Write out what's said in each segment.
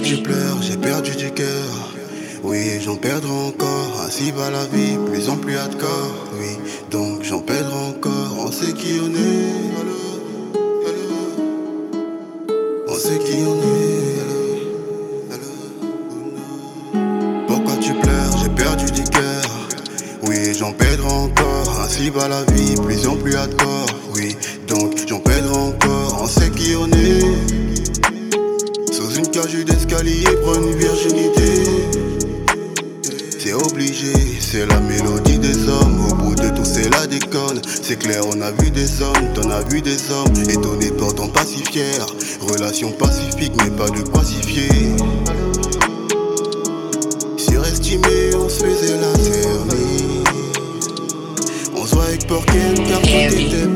Pourquoi tu pleures J'ai perdu du cœur. Oui, j'en perdrai encore. Ainsi va la vie, plus en plus hardcore. Oui, donc j'en perdrai encore. On sait qui on est. On sait qui on est. Allô. Pourquoi tu pleures J'ai perdu du cœur. Oui, j'en perdrai encore. Ainsi va la vie, plus en plus hardcore. Virginité. C'est obligé, c'est la mélodie des hommes. Au bout de tout, c'est la déconne. C'est clair, on a vu des hommes, t'en as vu des hommes. Étonné, pourtant pas si fier. Relation pacifique, mais pas de pacifier. Surestimé, on se faisait la cernie. On se voit avec Porken car tout était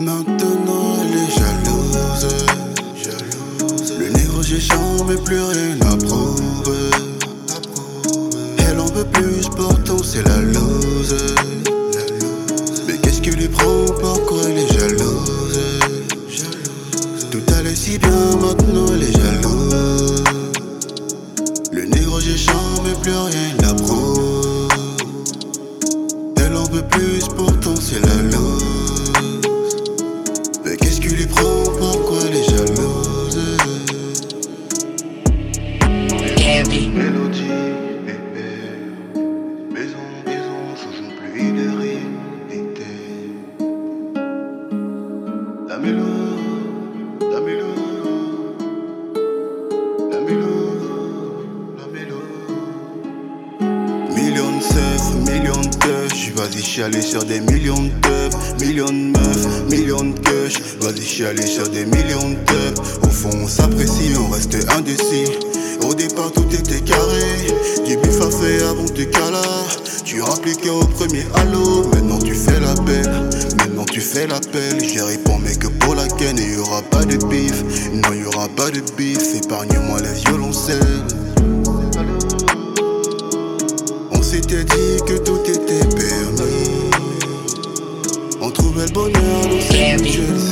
Maintenant elle est jalouse. Jalouse. Le négro j'ai mais plus rien à prouver. Elle en veut plus, pourtant c'est la loose. Mais qu'est-ce qui lui prend Pourquoi elle est jalouse? Tout allait si bien, maintenant elle est jalouse. J'ai mais plus rien la prouve. Elle en veut plus, pourtant c'est la loose. Mais qu'est-ce qui lui prend? Pourquoi elle est jalouse? Mélodie, Vas-y, chialer sur des millions de teufs. Millions de meufs, millions de gueuches. Vas-y, chialer sur des millions de teufs. Au fond, on s'apprécie, on reste indécis. Au départ, tout était carré. Du bif à fait avant du cala. Tu rappliquais au premier halo. Maintenant, tu fais l'appel. Maintenant, tu fais l'appel. J'y réponds, mais que pour la ken, il y aura pas de bif. Non, il aura pas de bif. Épargne-moi les violoncelles. On s'était dit que tout était trouvait le bonheur dans sermies.